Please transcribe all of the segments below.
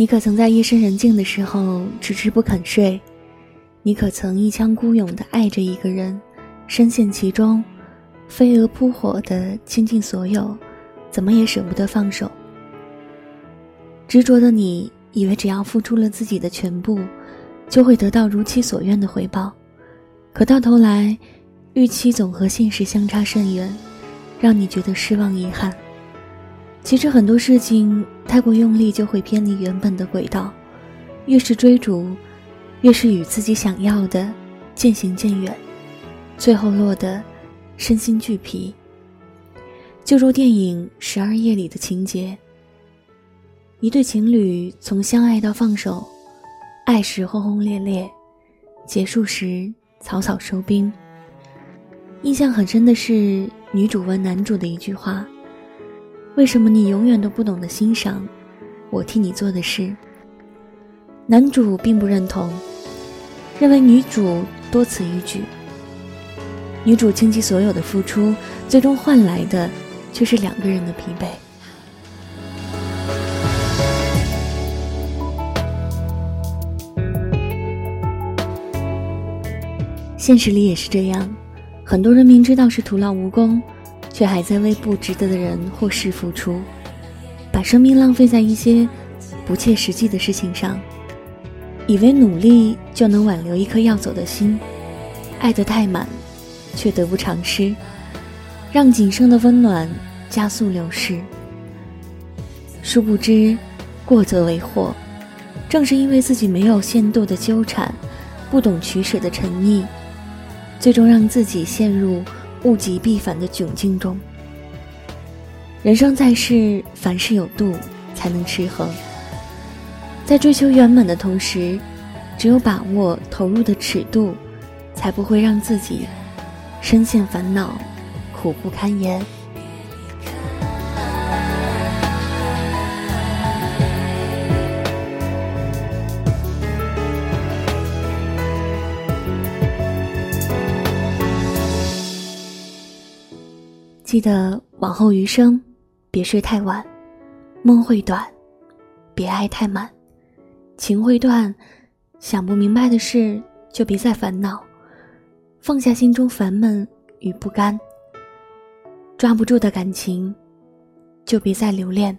你可曾在夜深人静的时候迟迟不肯睡？你可曾一腔孤勇的爱着一个人，深陷其中，飞蛾扑火的倾尽所有，怎么也舍不得放手？执着的你以为只要付出了自己的全部，就会得到如其所愿的回报，可到头来，预期总和现实相差甚远，让你觉得失望遗憾。其实很多事情太过用力，就会偏离原本的轨道。越是追逐，越是与自己想要的渐行渐远，最后落得身心俱疲。就如电影《十二夜》里的情节：一对情侣从相爱到放手，爱时轰轰烈烈，结束时草草收兵。印象很深的是女主问男主的一句话。为什么你永远都不懂得欣赏我替你做的事？男主并不认同，认为女主多此一举。女主倾其所有的付出，最终换来的却是两个人的疲惫。现实里也是这样，很多人明知道是徒劳无功。却还在为不值得的人或事付出，把生命浪费在一些不切实际的事情上，以为努力就能挽留一颗要走的心，爱得太满，却得不偿失，让仅剩的温暖加速流逝。殊不知，过则为祸。正是因为自己没有限度的纠缠，不懂取舍的沉溺，最终让自己陷入。物极必反的窘境中，人生在世，凡事有度，才能持衡。在追求圆满的同时，只有把握投入的尺度，才不会让自己深陷烦恼，苦不堪言。记得往后余生，别睡太晚，梦会短，别爱太满，情会断，想不明白的事就别再烦恼，放下心中烦闷与不甘，抓不住的感情就别再留恋，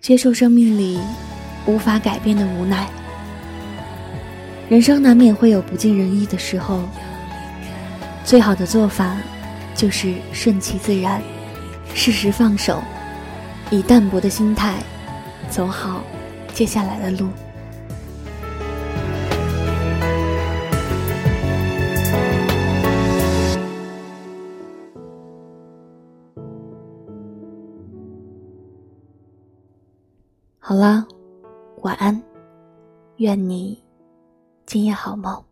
接受生命里无法改变的无奈。人生难免会有不尽人意的时候，最好的做法。就是顺其自然，适时放手，以淡泊的心态走好接下来的路。好了，晚安，愿你今夜好梦。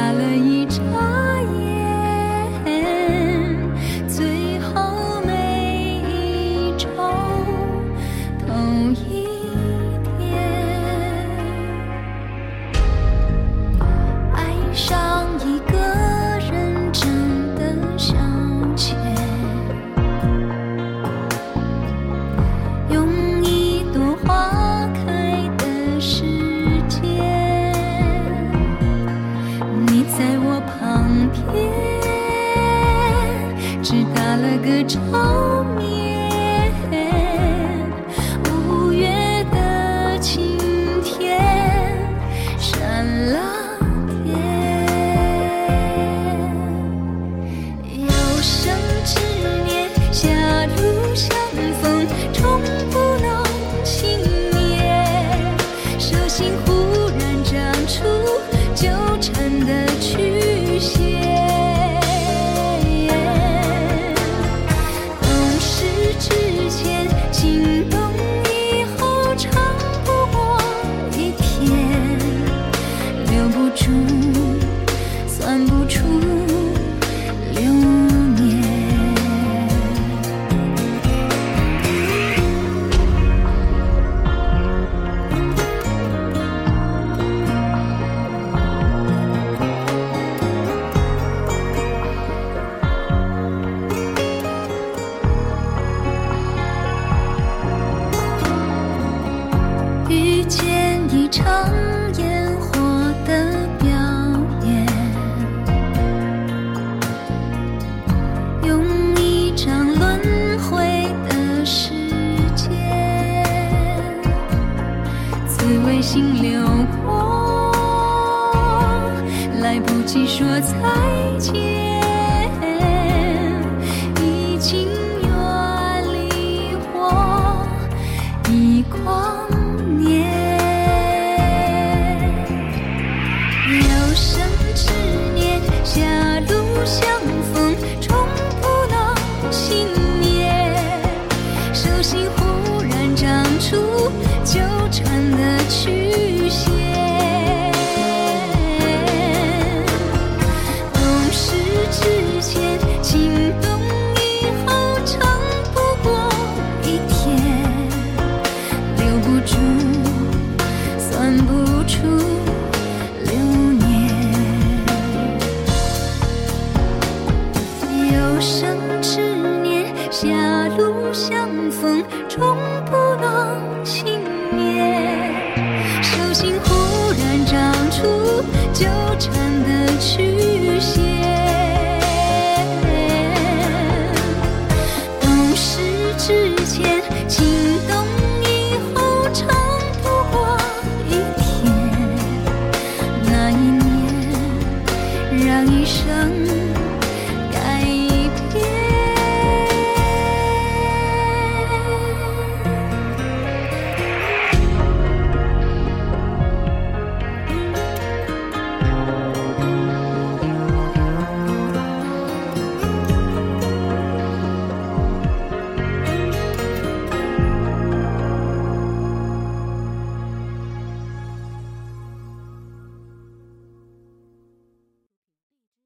打了一眨眼着迷信念手心忽然长出纠缠的曲生。